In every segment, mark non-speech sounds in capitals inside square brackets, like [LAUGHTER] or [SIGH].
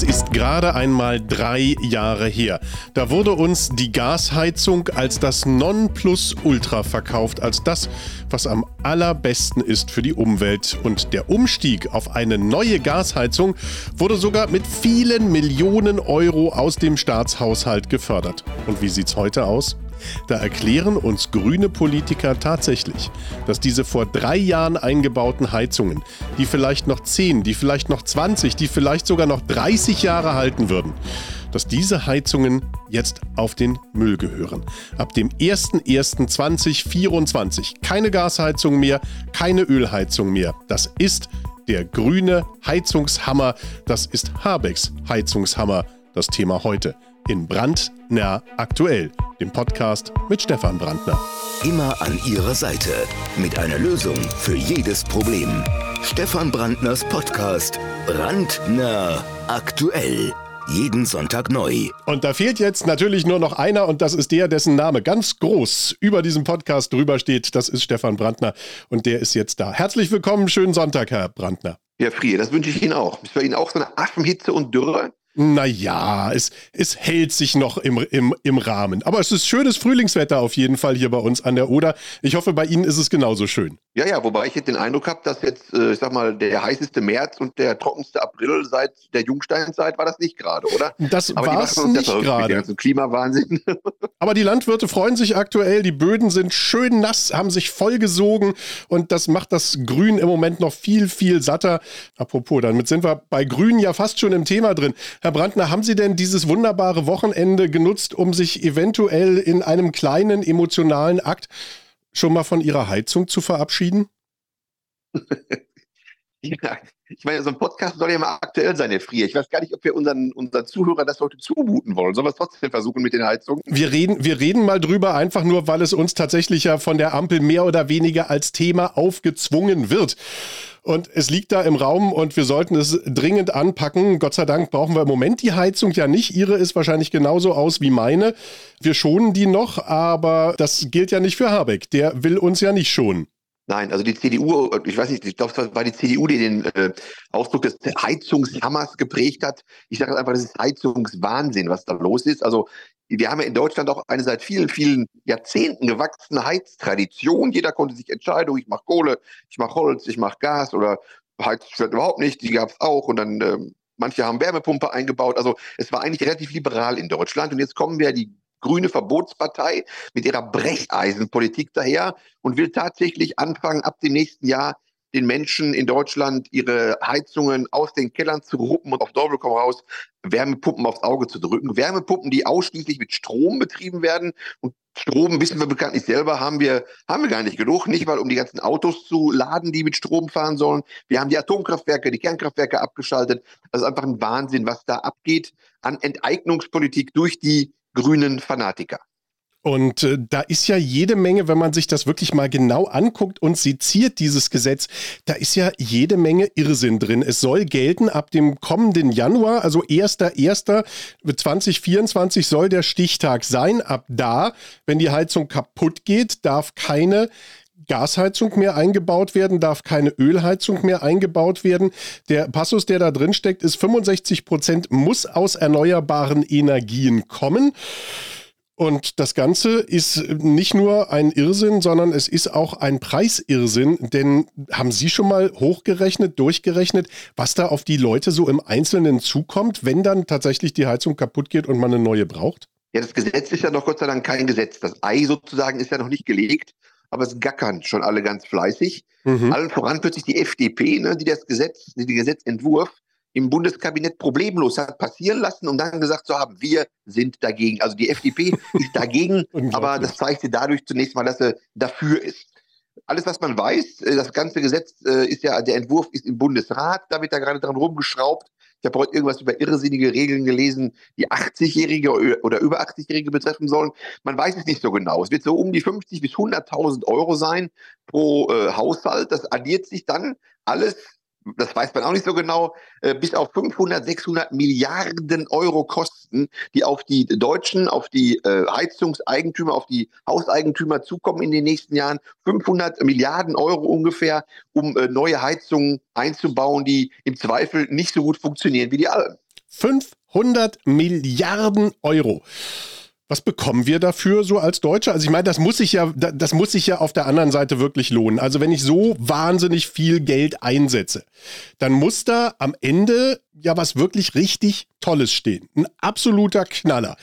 Es ist gerade einmal drei Jahre her. Da wurde uns die Gasheizung als das Nonplusultra verkauft, als das, was am allerbesten ist für die Umwelt. Und der Umstieg auf eine neue Gasheizung wurde sogar mit vielen Millionen Euro aus dem Staatshaushalt gefördert. Und wie sieht's heute aus? Da erklären uns grüne Politiker tatsächlich, dass diese vor drei Jahren eingebauten Heizungen, die vielleicht noch 10, die vielleicht noch 20, die vielleicht sogar noch 30 Jahre halten würden, dass diese Heizungen jetzt auf den Müll gehören. Ab dem 01.01.2024 keine Gasheizung mehr, keine Ölheizung mehr. Das ist der grüne Heizungshammer. Das ist Habecks Heizungshammer. Das Thema heute in Brandner aktuell, dem Podcast mit Stefan Brandner. Immer an Ihrer Seite mit einer Lösung für jedes Problem. Stefan Brandners Podcast Brandner aktuell. Jeden Sonntag neu. Und da fehlt jetzt natürlich nur noch einer und das ist der, dessen Name ganz groß über diesem Podcast drüber steht. Das ist Stefan Brandner und der ist jetzt da. Herzlich willkommen, schönen Sonntag, Herr Brandner. Ja, Frie, das wünsche ich Ihnen auch. Ist bei Ihnen auch so eine Affenhitze und Dürre? Naja, es, es hält sich noch im, im, im Rahmen. Aber es ist schönes Frühlingswetter auf jeden Fall hier bei uns an der Oder. Ich hoffe, bei Ihnen ist es genauso schön. Ja, ja, wobei ich jetzt den Eindruck habe, dass jetzt, äh, ich sag mal, der heißeste März und der trockenste April seit der Jungsteinzeit war das nicht gerade, oder? Das war es nicht gerade. Also Klimawahnsinn. [LAUGHS] Aber die Landwirte freuen sich aktuell, die Böden sind schön nass, haben sich vollgesogen und das macht das Grün im Moment noch viel, viel satter. Apropos, damit sind wir bei Grün ja fast schon im Thema drin. Herr Brandner, haben Sie denn dieses wunderbare Wochenende genutzt, um sich eventuell in einem kleinen emotionalen Akt schon mal von Ihrer Heizung zu verabschieden? [LAUGHS] ja, ich meine, so ein Podcast soll ja mal aktuell sein, Herr Frier. Ich weiß gar nicht, ob wir unseren, unseren Zuhörern das heute zumuten wollen. Sollen wir es trotzdem versuchen mit den Heizungen? Wir reden, wir reden mal drüber, einfach nur, weil es uns tatsächlich ja von der Ampel mehr oder weniger als Thema aufgezwungen wird. Und es liegt da im Raum und wir sollten es dringend anpacken. Gott sei Dank brauchen wir im Moment die Heizung ja nicht. Ihre ist wahrscheinlich genauso aus wie meine. Wir schonen die noch, aber das gilt ja nicht für Habeck. Der will uns ja nicht schonen. Nein, also die CDU, ich weiß nicht, ich glaube, das war die CDU, die den äh, Ausdruck des Heizungshammers geprägt hat. Ich sage einfach, das ist Heizungswahnsinn, was da los ist. Also wir haben ja in Deutschland auch eine seit vielen, vielen Jahrzehnten gewachsene Heiztradition. Jeder konnte sich entscheiden, ich mache Kohle, ich mache Holz, ich mache Gas oder Heizschwert überhaupt nicht. Die gab es auch und dann äh, manche haben Wärmepumpe eingebaut. Also es war eigentlich relativ liberal in Deutschland und jetzt kommen wir die grüne Verbotspartei mit ihrer Brecheisenpolitik daher und will tatsächlich anfangen, ab dem nächsten Jahr den Menschen in Deutschland ihre Heizungen aus den Kellern zu ruppen und auf Teufel komm raus Wärmepumpen aufs Auge zu drücken. Wärmepumpen, die ausschließlich mit Strom betrieben werden. Und Strom, wissen wir bekanntlich selber, haben wir, haben wir gar nicht genug. Nicht mal, um die ganzen Autos zu laden, die mit Strom fahren sollen. Wir haben die Atomkraftwerke, die Kernkraftwerke abgeschaltet. Das ist einfach ein Wahnsinn, was da abgeht an Enteignungspolitik durch die grünen Fanatiker. Und äh, da ist ja jede Menge, wenn man sich das wirklich mal genau anguckt und seziert, dieses Gesetz, da ist ja jede Menge Irrsinn drin. Es soll gelten ab dem kommenden Januar, also 1.1.2024 soll der Stichtag sein. Ab da, wenn die Heizung kaputt geht, darf keine Gasheizung mehr eingebaut werden, darf keine Ölheizung mehr eingebaut werden. Der Passus, der da drin steckt, ist 65 Prozent muss aus erneuerbaren Energien kommen. Und das Ganze ist nicht nur ein Irrsinn, sondern es ist auch ein Preisirrsinn. Denn haben Sie schon mal hochgerechnet, durchgerechnet, was da auf die Leute so im Einzelnen zukommt, wenn dann tatsächlich die Heizung kaputt geht und man eine neue braucht? Ja, das Gesetz ist ja noch Gott sei Dank kein Gesetz. Das Ei sozusagen ist ja noch nicht gelegt, aber es gackern schon alle ganz fleißig. Mhm. Allen voran plötzlich die FDP, ne, die das Gesetz, die den Gesetzentwurf im Bundeskabinett problemlos hat passieren lassen und dann gesagt zu haben, wir sind dagegen. Also die FDP [LAUGHS] ist dagegen, aber das zeigt sie dadurch zunächst mal, dass sie dafür ist. Alles, was man weiß, äh, das ganze Gesetz äh, ist ja, der Entwurf ist im Bundesrat, da wird da gerade dran rumgeschraubt. Ich habe heute irgendwas über irrsinnige Regeln gelesen, die 80-Jährige oder über 80-Jährige betreffen sollen. Man weiß es nicht so genau. Es wird so um die 50 bis 100.000 Euro sein pro äh, Haushalt. Das addiert sich dann alles das weiß man auch nicht so genau, äh, bis auf 500, 600 Milliarden Euro Kosten, die auf die Deutschen, auf die äh, Heizungseigentümer, auf die Hauseigentümer zukommen in den nächsten Jahren. 500 Milliarden Euro ungefähr, um äh, neue Heizungen einzubauen, die im Zweifel nicht so gut funktionieren wie die alten. 500 Milliarden Euro. Was bekommen wir dafür so als Deutsche? Also ich meine, das muss sich ja, das muss sich ja auf der anderen Seite wirklich lohnen. Also wenn ich so wahnsinnig viel Geld einsetze, dann muss da am Ende ja was wirklich richtig Tolles stehen. Ein absoluter Knaller.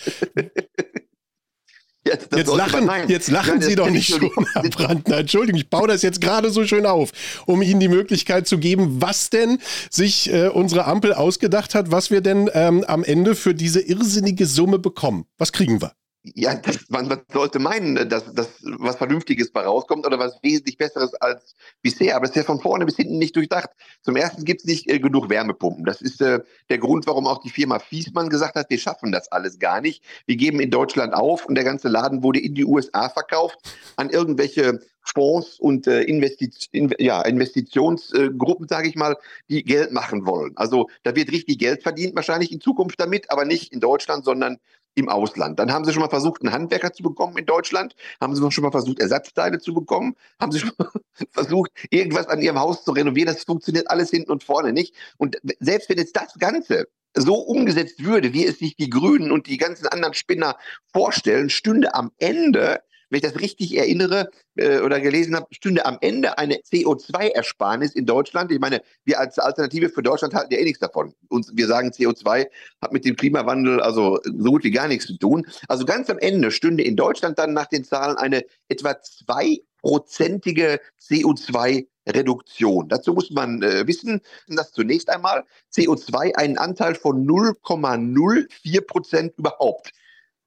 Jetzt, jetzt lachen, jetzt lachen Nein, Sie doch nicht schon, Herr Brandner. Entschuldigung, ich baue das jetzt gerade so schön auf, um Ihnen die Möglichkeit zu geben, was denn sich äh, unsere Ampel ausgedacht hat, was wir denn ähm, am Ende für diese irrsinnige Summe bekommen. Was kriegen wir? Ja, das, man, sollte meinen, dass, dass was Vernünftiges bei rauskommt oder was wesentlich Besseres als bisher. Aber es ist ja von vorne bis hinten nicht durchdacht. Zum Ersten gibt es nicht äh, genug Wärmepumpen. Das ist äh, der Grund, warum auch die Firma Fiesmann gesagt hat, wir schaffen das alles gar nicht. Wir geben in Deutschland auf und der ganze Laden wurde in die USA verkauft an irgendwelche Fonds und äh, Investiz in, ja, Investitionsgruppen, sage ich mal, die Geld machen wollen. Also da wird richtig Geld verdient, wahrscheinlich in Zukunft damit, aber nicht in Deutschland, sondern im Ausland. Dann haben sie schon mal versucht, einen Handwerker zu bekommen in Deutschland, haben sie schon mal versucht, Ersatzteile zu bekommen, haben sie schon mal [LAUGHS] versucht, irgendwas an ihrem Haus zu renovieren. Das funktioniert alles hinten und vorne nicht. Und selbst wenn jetzt das Ganze so umgesetzt würde, wie es sich die Grünen und die ganzen anderen Spinner vorstellen, stünde am Ende wenn ich das richtig erinnere äh, oder gelesen habe, stünde am Ende eine CO2-Ersparnis in Deutschland. Ich meine, wir als Alternative für Deutschland halten ja eh nichts davon. Und wir sagen, CO2 hat mit dem Klimawandel also so gut wie gar nichts zu tun. Also ganz am Ende stünde in Deutschland dann nach den Zahlen eine etwa zweiprozentige CO2 Reduktion. Dazu muss man äh, wissen, dass zunächst einmal CO2 einen Anteil von 0,04 Prozent überhaupt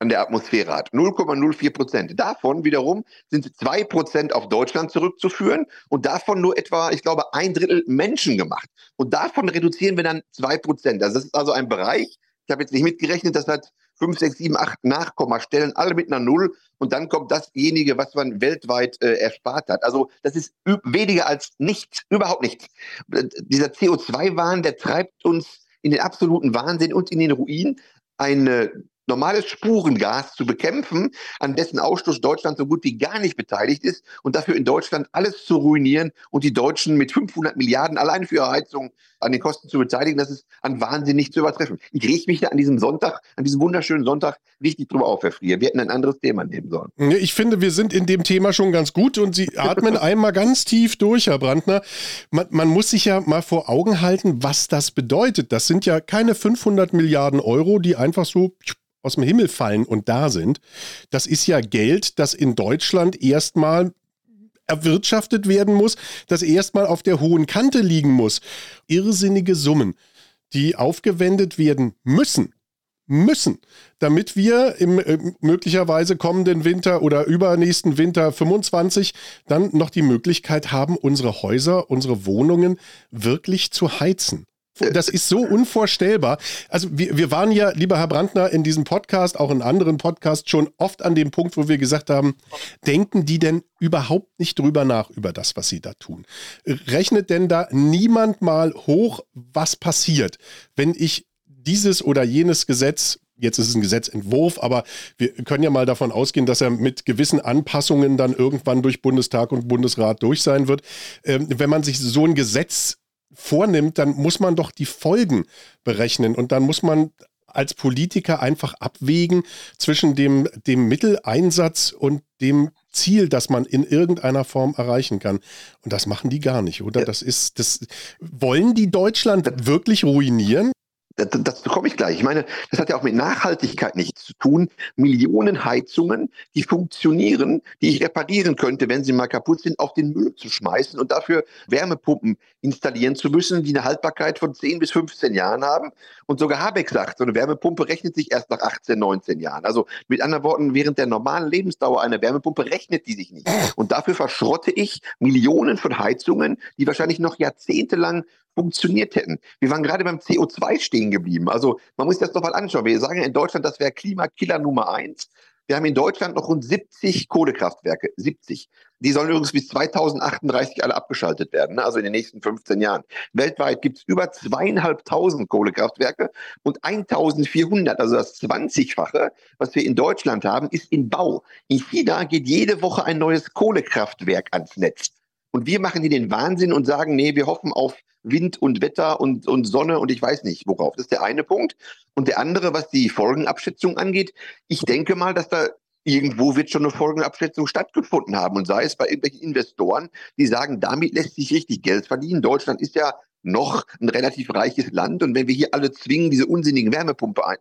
an der Atmosphäre hat. 0,04 Prozent. Davon wiederum sind zwei Prozent auf Deutschland zurückzuführen und davon nur etwa, ich glaube, ein Drittel Menschen gemacht. Und davon reduzieren wir dann zwei Prozent. Also das ist also ein Bereich, ich habe jetzt nicht mitgerechnet, das hat 5, 6, 7, 8 Nachkommastellen, alle mit einer Null. Und dann kommt dasjenige, was man weltweit äh, erspart hat. Also das ist weniger als nichts, überhaupt nichts. Dieser CO2-Wahn, der treibt uns in den absoluten Wahnsinn und in den Ruin. Eine normales Spurengas zu bekämpfen, an dessen Ausstoß Deutschland so gut wie gar nicht beteiligt ist und dafür in Deutschland alles zu ruinieren und die Deutschen mit 500 Milliarden allein für ihre Heizung an den Kosten zu beteiligen, das ist an Wahnsinn nicht zu übertreffen. Ich rieche mich da an diesem Sonntag, an diesem wunderschönen Sonntag richtig drüber auf, Herr Frier. Wir hätten ein anderes Thema nehmen sollen. Ich finde, wir sind in dem Thema schon ganz gut und Sie atmen [LAUGHS] einmal ganz tief durch, Herr Brandner. Man, man muss sich ja mal vor Augen halten, was das bedeutet. Das sind ja keine 500 Milliarden Euro, die einfach so aus dem Himmel fallen und da sind. Das ist ja Geld, das in Deutschland erstmal erwirtschaftet werden muss, das erstmal auf der hohen Kante liegen muss. Irrsinnige Summen, die aufgewendet werden müssen, müssen, damit wir im äh, möglicherweise kommenden Winter oder übernächsten Winter 25 dann noch die Möglichkeit haben, unsere Häuser, unsere Wohnungen wirklich zu heizen. Das ist so unvorstellbar. Also wir, wir waren ja, lieber Herr Brandner, in diesem Podcast, auch in anderen Podcasts schon oft an dem Punkt, wo wir gesagt haben, denken die denn überhaupt nicht drüber nach, über das, was sie da tun? Rechnet denn da niemand mal hoch, was passiert, wenn ich dieses oder jenes Gesetz Jetzt ist es ein Gesetzentwurf, aber wir können ja mal davon ausgehen, dass er mit gewissen Anpassungen dann irgendwann durch Bundestag und Bundesrat durch sein wird. Ähm, wenn man sich so ein Gesetz vornimmt, dann muss man doch die Folgen berechnen und dann muss man als Politiker einfach abwägen zwischen dem, dem Mitteleinsatz und dem Ziel, das man in irgendeiner Form erreichen kann. Und das machen die gar nicht, oder? Das ist, das wollen die Deutschland wirklich ruinieren? Dazu komme ich gleich. Ich meine, das hat ja auch mit Nachhaltigkeit nichts zu tun. Millionen Heizungen, die funktionieren, die ich reparieren könnte, wenn sie mal kaputt sind, auf den Müll zu schmeißen und dafür Wärmepumpen installieren zu müssen, die eine Haltbarkeit von 10 bis 15 Jahren haben. Und sogar Habeck sagt, so eine Wärmepumpe rechnet sich erst nach 18, 19 Jahren. Also mit anderen Worten, während der normalen Lebensdauer einer Wärmepumpe rechnet die sich nicht. Und dafür verschrotte ich Millionen von Heizungen, die wahrscheinlich noch jahrzehntelang funktioniert hätten. Wir waren gerade beim CO2 stehen geblieben. Also man muss sich das doch mal anschauen. Wir sagen ja in Deutschland, das wäre Klimakiller Nummer eins. Wir haben in Deutschland noch rund 70 Kohlekraftwerke. 70. Die sollen übrigens bis 2038 alle abgeschaltet werden, ne? also in den nächsten 15 Jahren. Weltweit gibt es über zweieinhalbtausend Kohlekraftwerke und 1400, also das 20-fache, was wir in Deutschland haben, ist in Bau. In China geht jede Woche ein neues Kohlekraftwerk ans Netz. Und wir machen hier den Wahnsinn und sagen, nee, wir hoffen auf Wind und Wetter und, und Sonne und ich weiß nicht worauf. Das ist der eine Punkt. Und der andere, was die Folgenabschätzung angeht, ich denke mal, dass da irgendwo wird schon eine Folgenabschätzung stattgefunden haben und sei es bei irgendwelchen Investoren, die sagen, damit lässt sich richtig Geld verdienen. Deutschland ist ja noch ein relativ reiches Land. Und wenn wir hier alle zwingen, diese unsinnigen Wärmepumpen ein,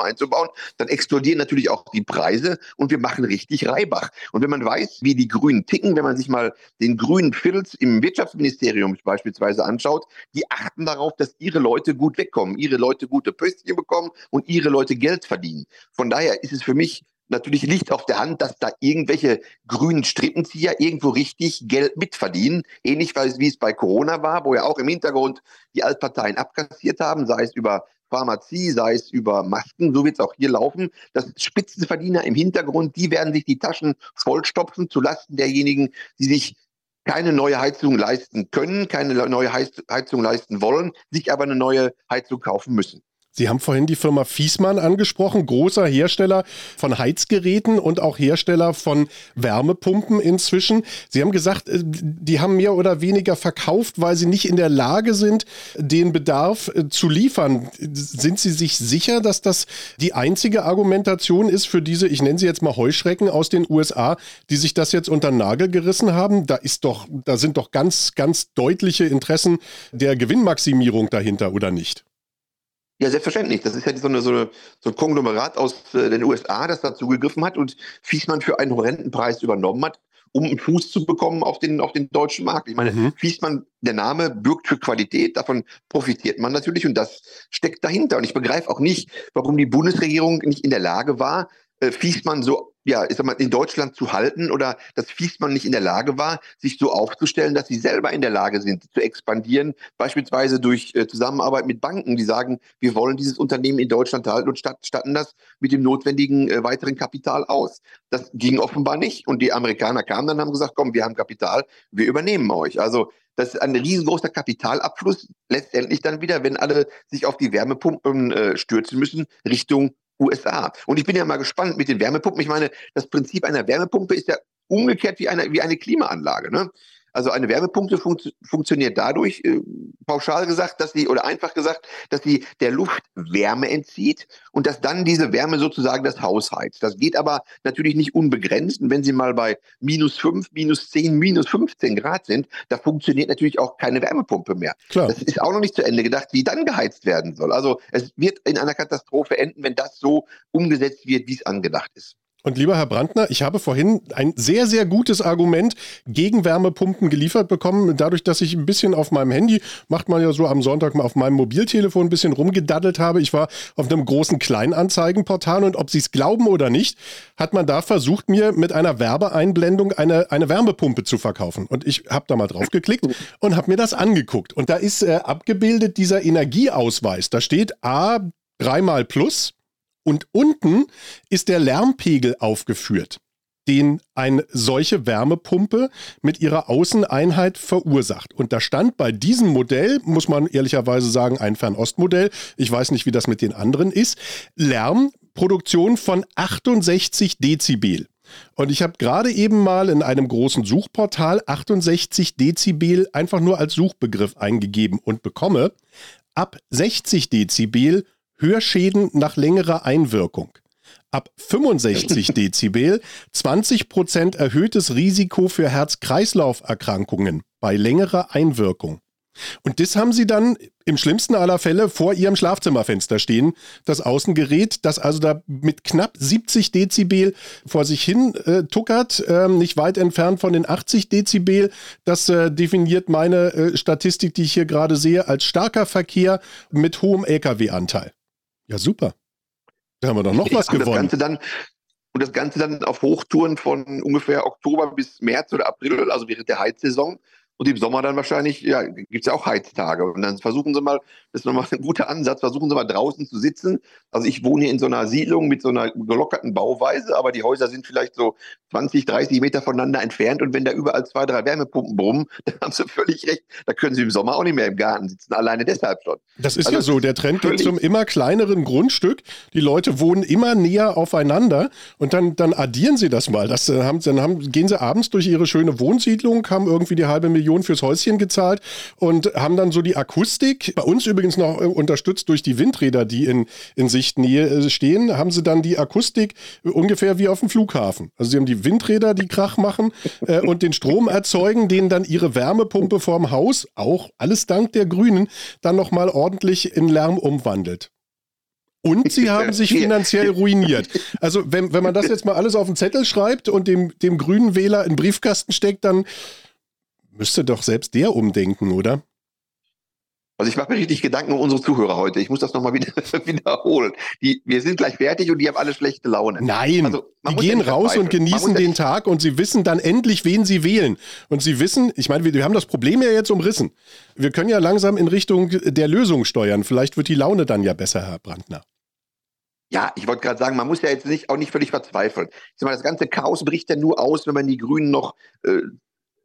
einzubauen, dann explodieren natürlich auch die Preise und wir machen richtig Reibach. Und wenn man weiß, wie die Grünen ticken, wenn man sich mal den grünen Filz im Wirtschaftsministerium beispielsweise anschaut, die achten darauf, dass ihre Leute gut wegkommen, ihre Leute gute Pöstchen bekommen und ihre Leute Geld verdienen. Von daher ist es für mich natürlich liegt auf der Hand, dass da irgendwelche grünen Strippenzieher irgendwo richtig Geld mitverdienen. Ähnlich wie es bei Corona war, wo ja auch im Hintergrund die Altparteien abkassiert haben, sei es über Pharmazie, sei es über Masken, so wird es auch hier laufen. Das Spitzenverdiener im Hintergrund, die werden sich die Taschen vollstopfen zulasten derjenigen, die sich keine neue Heizung leisten können, keine neue Heizung leisten wollen, sich aber eine neue Heizung kaufen müssen. Sie haben vorhin die Firma Fiesmann angesprochen, großer Hersteller von Heizgeräten und auch Hersteller von Wärmepumpen inzwischen. Sie haben gesagt, äh, die haben mehr oder weniger verkauft, weil sie nicht in der Lage sind, den Bedarf äh, zu liefern. Sind Sie sich sicher, dass das die einzige Argumentation ist für diese, ich nenne sie jetzt mal Heuschrecken aus den USA, die sich das jetzt unter den Nagel gerissen haben? Da ist doch, da sind doch ganz, ganz deutliche Interessen der Gewinnmaximierung dahinter, oder nicht? Ja, selbstverständlich. Das ist ja so, eine, so, eine, so ein Konglomerat aus äh, den USA, das da zugegriffen hat und Fiesmann für einen horrenden Preis übernommen hat, um einen Fuß zu bekommen auf den, auf den deutschen Markt. Ich meine, mhm. Fiesmann, der Name birgt für Qualität, davon profitiert man natürlich und das steckt dahinter. Und ich begreife auch nicht, warum die Bundesregierung nicht in der Lage war, äh, Fiesmann so ja, ich sag mal, in Deutschland zu halten oder dass Fiesmann nicht in der Lage war, sich so aufzustellen, dass sie selber in der Lage sind, zu expandieren, beispielsweise durch äh, Zusammenarbeit mit Banken, die sagen, wir wollen dieses Unternehmen in Deutschland halten und statt, statten das mit dem notwendigen äh, weiteren Kapital aus. Das ging offenbar nicht und die Amerikaner kamen dann und haben gesagt, komm, wir haben Kapital, wir übernehmen euch. Also das ist ein riesengroßer Kapitalabfluss, letztendlich dann wieder, wenn alle sich auf die Wärmepumpen äh, stürzen müssen, Richtung USA. Und ich bin ja mal gespannt mit den Wärmepumpen. Ich meine, das Prinzip einer Wärmepumpe ist ja umgekehrt wie eine, wie eine Klimaanlage. Ne? Also eine Wärmepumpe fun funktioniert dadurch, äh, pauschal gesagt, dass sie, oder einfach gesagt, dass sie der Luft Wärme entzieht und dass dann diese Wärme sozusagen das Haus heizt. Das geht aber natürlich nicht unbegrenzt. Und wenn sie mal bei minus 5, minus 10, minus 15 Grad sind, da funktioniert natürlich auch keine Wärmepumpe mehr. Klar. Das ist auch noch nicht zu Ende gedacht, wie dann geheizt werden soll. Also es wird in einer Katastrophe enden, wenn das so umgesetzt wird, wie es angedacht ist. Und lieber Herr Brandner, ich habe vorhin ein sehr, sehr gutes Argument gegen Wärmepumpen geliefert bekommen. Dadurch, dass ich ein bisschen auf meinem Handy, macht man ja so am Sonntag mal auf meinem Mobiltelefon ein bisschen rumgedaddelt habe. Ich war auf einem großen Kleinanzeigenportal und ob Sie es glauben oder nicht, hat man da versucht, mir mit einer Werbeeinblendung eine, eine Wärmepumpe zu verkaufen. Und ich habe da mal drauf geklickt und habe mir das angeguckt. Und da ist äh, abgebildet dieser Energieausweis. Da steht A dreimal plus und unten ist der Lärmpegel aufgeführt, den eine solche Wärmepumpe mit ihrer Außeneinheit verursacht. Und da stand bei diesem Modell, muss man ehrlicherweise sagen, ein Fernostmodell, ich weiß nicht, wie das mit den anderen ist, Lärmproduktion von 68 Dezibel. Und ich habe gerade eben mal in einem großen Suchportal 68 Dezibel einfach nur als Suchbegriff eingegeben und bekomme ab 60 Dezibel Hörschäden nach längerer Einwirkung. Ab 65 [LAUGHS] Dezibel 20% erhöhtes Risiko für Herz-Kreislauf-Erkrankungen bei längerer Einwirkung. Und das haben sie dann im schlimmsten aller Fälle vor ihrem Schlafzimmerfenster stehen, das Außengerät, das also da mit knapp 70 Dezibel vor sich hin äh, tuckert, äh, nicht weit entfernt von den 80 Dezibel. Das äh, definiert meine äh, Statistik, die ich hier gerade sehe, als starker Verkehr mit hohem Lkw-Anteil. Ja, super. Da haben wir doch noch was gewonnen. Das Ganze dann, und das Ganze dann auf Hochtouren von ungefähr Oktober bis März oder April, also während der Heizsaison. Und im Sommer dann wahrscheinlich, ja, gibt es ja auch Heiztage. Und dann versuchen sie mal, das ist nochmal ein guter Ansatz, versuchen sie mal draußen zu sitzen. Also ich wohne hier in so einer Siedlung mit so einer gelockerten Bauweise, aber die Häuser sind vielleicht so 20, 30 Meter voneinander entfernt. Und wenn da überall zwei, drei Wärmepumpen brummen, [LAUGHS] dann haben sie völlig recht. Da können sie im Sommer auch nicht mehr im Garten sitzen, alleine deshalb schon. Das ist also ja so, der Trend geht zum immer kleineren Grundstück. Die Leute wohnen immer näher aufeinander und dann, dann addieren sie das mal. Das, äh, haben, dann haben, gehen sie abends durch ihre schöne Wohnsiedlung, haben irgendwie die halbe Million Millionen fürs Häuschen gezahlt und haben dann so die Akustik, bei uns übrigens noch äh, unterstützt durch die Windräder, die in, in Sichtnähe äh, stehen, haben sie dann die Akustik ungefähr wie auf dem Flughafen. Also sie haben die Windräder, die Krach machen äh, [LAUGHS] und den Strom erzeugen, den dann ihre Wärmepumpe vorm Haus, auch alles dank der Grünen, dann nochmal ordentlich in Lärm umwandelt. Und sie [LAUGHS] haben sich finanziell ruiniert. Also, wenn, wenn man das jetzt mal alles auf den Zettel schreibt und dem, dem grünen Wähler in den Briefkasten steckt, dann müsste doch selbst der umdenken, oder? Also ich mache mir richtig Gedanken um unsere Zuhörer heute. Ich muss das nochmal wieder, [LAUGHS] wiederholen. Die, wir sind gleich fertig und die haben alle schlechte Laune. Nein, also, die gehen ja raus und genießen den Tag und sie wissen dann endlich, wen sie wählen. Und sie wissen, ich meine, wir, wir haben das Problem ja jetzt umrissen. Wir können ja langsam in Richtung der Lösung steuern. Vielleicht wird die Laune dann ja besser, Herr Brandner. Ja, ich wollte gerade sagen, man muss ja jetzt nicht, auch nicht völlig verzweifeln. Ich sag mal, das ganze Chaos bricht ja nur aus, wenn man die Grünen noch äh,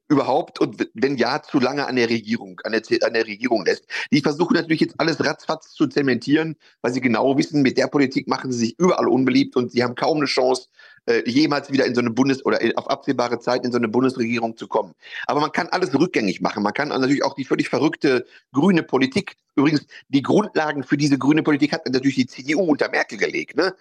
überhaupt und wenn ja, zu lange an der Regierung, an der, an der Regierung lässt. Die versuchen natürlich jetzt alles ratzfatz zu zementieren, weil sie genau wissen, mit der Politik machen sie sich überall unbeliebt und sie haben kaum eine Chance, äh, jemals wieder in so eine Bundes- oder auf absehbare Zeit in so eine Bundesregierung zu kommen. Aber man kann alles rückgängig machen. Man kann natürlich auch die völlig verrückte grüne Politik, übrigens die Grundlagen für diese grüne Politik hat natürlich die CDU unter Merkel gelegt. Ne?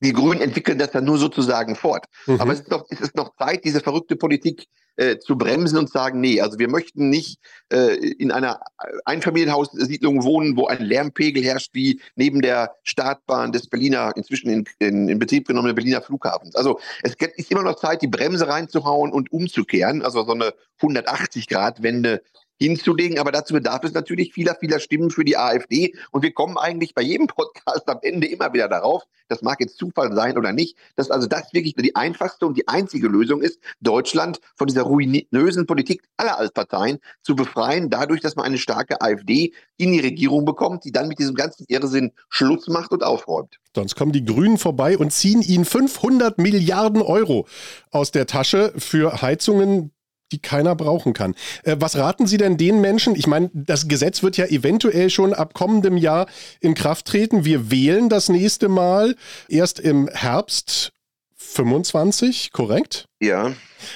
Die Grünen entwickeln das dann nur sozusagen fort. Mhm. Aber es ist, noch, es ist noch Zeit, diese verrückte Politik äh, zu bremsen und sagen, nee, also wir möchten nicht äh, in einer Einfamilienhaussiedlung wohnen, wo ein Lärmpegel herrscht wie neben der Startbahn des Berliner, inzwischen in, in, in Betrieb genommenen Berliner Flughafens. Also es ist immer noch Zeit, die Bremse reinzuhauen und umzukehren, also so eine 180-Grad-Wende hinzulegen. Aber dazu bedarf es natürlich vieler, vieler Stimmen für die AfD. Und wir kommen eigentlich bei jedem [LAUGHS] Podcast am Ende immer wieder darauf, das mag jetzt Zufall sein oder nicht, dass also das wirklich die einfachste und die einzige Lösung ist, Deutschland von dieser ruinösen Politik aller Altparteien zu befreien, dadurch, dass man eine starke AfD in die Regierung bekommt, die dann mit diesem ganzen Irrsinn Schluss macht und aufräumt. Sonst kommen die Grünen vorbei und ziehen ihnen 500 Milliarden Euro aus der Tasche für Heizungen, die keiner brauchen kann. Äh, was raten Sie denn den Menschen? Ich meine, das Gesetz wird ja eventuell schon ab kommendem Jahr in Kraft treten. Wir wählen das nächste Mal erst im Herbst 25, korrekt? Ja.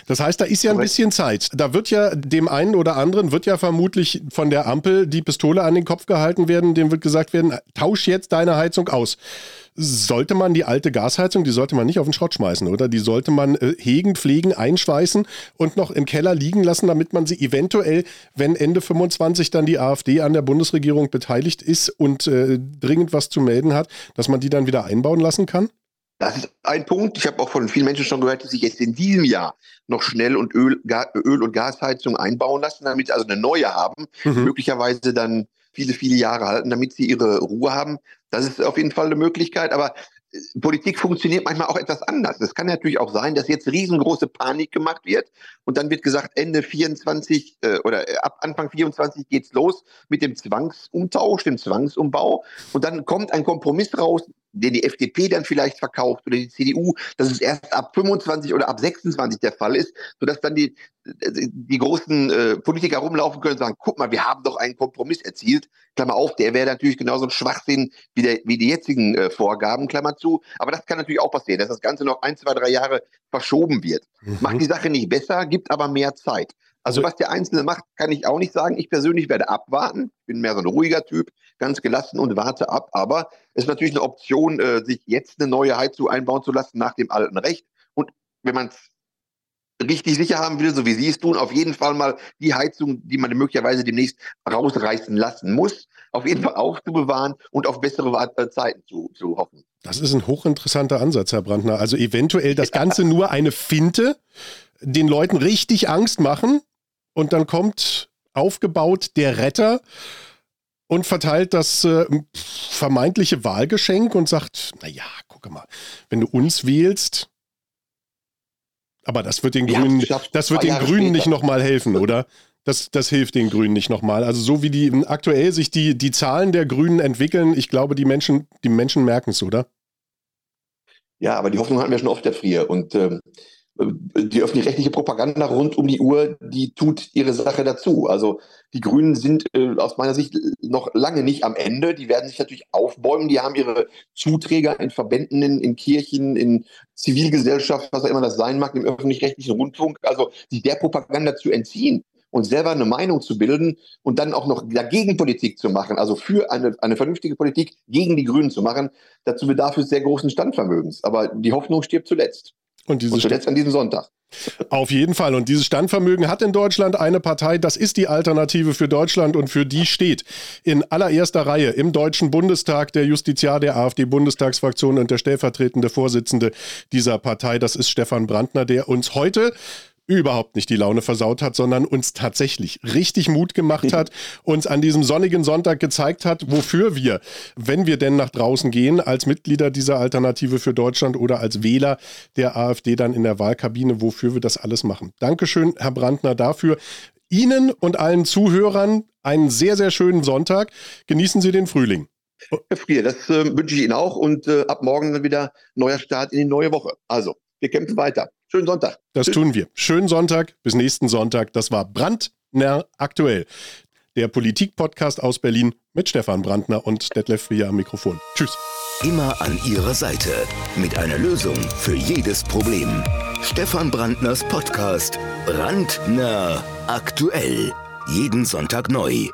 Das heißt, da ist ja ein bisschen Zeit. Da wird ja dem einen oder anderen wird ja vermutlich von der Ampel die Pistole an den Kopf gehalten werden, dem wird gesagt werden, tausch jetzt deine Heizung aus. Sollte man die alte Gasheizung, die sollte man nicht auf den Schrott schmeißen, oder? Die sollte man äh, hegen, pflegen, einschweißen und noch im Keller liegen lassen, damit man sie eventuell, wenn Ende 25 dann die AfD an der Bundesregierung beteiligt ist und äh, dringend was zu melden hat, dass man die dann wieder einbauen lassen kann? Das ist ein Punkt. Ich habe auch von vielen Menschen schon gehört, die sich jetzt in diesem Jahr noch schnell und Öl, Öl und Gasheizung einbauen lassen, damit sie also eine neue haben, mhm. möglicherweise dann viele, viele Jahre halten, damit sie ihre Ruhe haben. Das ist auf jeden Fall eine Möglichkeit. Aber äh, Politik funktioniert manchmal auch etwas anders. Es kann natürlich auch sein, dass jetzt riesengroße Panik gemacht wird und dann wird gesagt, Ende 24 äh, oder äh, ab Anfang 24 geht's los mit dem Zwangsumtausch, dem Zwangsumbau und dann kommt ein Kompromiss raus, den die FDP dann vielleicht verkauft oder die CDU, dass es erst ab 25 oder ab 26 der Fall ist, sodass dann die, die großen äh, Politiker rumlaufen können und sagen, guck mal, wir haben doch einen Kompromiss erzielt, Klammer auf, der wäre natürlich genauso ein Schwachsinn wie, der, wie die jetzigen äh, Vorgaben, Klammer zu, aber das kann natürlich auch passieren, dass das Ganze noch ein, zwei, drei Jahre verschoben wird. Mhm. Macht die Sache nicht besser, gibt aber mehr Zeit. Also was der Einzelne macht, kann ich auch nicht sagen. Ich persönlich werde abwarten. Ich bin mehr so ein ruhiger Typ, ganz gelassen und warte ab. Aber es ist natürlich eine Option, äh, sich jetzt eine neue Heizung einbauen zu lassen nach dem alten Recht. Und wenn man es richtig sicher haben will, so wie Sie es tun, auf jeden Fall mal die Heizung, die man möglicherweise demnächst rausreißen lassen muss, auf jeden Fall aufzubewahren und auf bessere äh, Zeiten zu, zu hoffen. Das ist ein hochinteressanter Ansatz, Herr Brandner. Also eventuell das Ganze nur eine Finte, den Leuten richtig Angst machen, und dann kommt aufgebaut der Retter und verteilt das äh, vermeintliche Wahlgeschenk und sagt, naja, guck mal, wenn du uns wählst, aber das wird den Grünen, das wird den Grünen nicht nochmal helfen, oder? Das, das hilft den Grünen nicht nochmal. Also so wie die aktuell sich die, die Zahlen der Grünen entwickeln, ich glaube, die Menschen, die Menschen merken es, oder? Ja, aber die Hoffnung hatten wir schon oft der Frier. Und ähm, die öffentlich-rechtliche Propaganda rund um die Uhr, die tut ihre Sache dazu. Also die Grünen sind äh, aus meiner Sicht noch lange nicht am Ende. Die werden sich natürlich aufbäumen. Die haben ihre Zuträger in Verbänden, in, in Kirchen, in Zivilgesellschaft, was auch immer das sein mag, im öffentlich-rechtlichen Rundfunk. Also sich der Propaganda zu entziehen und selber eine Meinung zu bilden und dann auch noch dagegen Politik zu machen, also für eine, eine vernünftige Politik gegen die Grünen zu machen, dazu bedarf es sehr großen Standvermögens. Aber die Hoffnung stirbt zuletzt. Und, und zuletzt an diesem Sonntag. Auf jeden Fall. Und dieses Standvermögen hat in Deutschland eine Partei, das ist die Alternative für Deutschland und für die steht in allererster Reihe im Deutschen Bundestag der Justiziar der AfD-Bundestagsfraktion und der stellvertretende Vorsitzende dieser Partei, das ist Stefan Brandner, der uns heute überhaupt nicht die Laune versaut hat, sondern uns tatsächlich richtig Mut gemacht hat, [LAUGHS] uns an diesem sonnigen Sonntag gezeigt hat, wofür wir, wenn wir denn nach draußen gehen, als Mitglieder dieser Alternative für Deutschland oder als Wähler der AfD dann in der Wahlkabine, wofür wir das alles machen. Dankeschön, Herr Brandner, dafür. Ihnen und allen Zuhörern einen sehr, sehr schönen Sonntag. Genießen Sie den Frühling. Herr Frier, das äh, wünsche ich Ihnen auch und äh, ab morgen dann wieder neuer Start in die neue Woche. Also, wir kämpfen weiter. Schönen Sonntag. Das Tschüss. tun wir. Schönen Sonntag. Bis nächsten Sonntag. Das war Brandner aktuell. Der Politik-Podcast aus Berlin mit Stefan Brandner und Detlef Frier am Mikrofon. Tschüss. Immer an Ihrer Seite mit einer Lösung für jedes Problem. Stefan Brandners Podcast Brandner aktuell. Jeden Sonntag neu.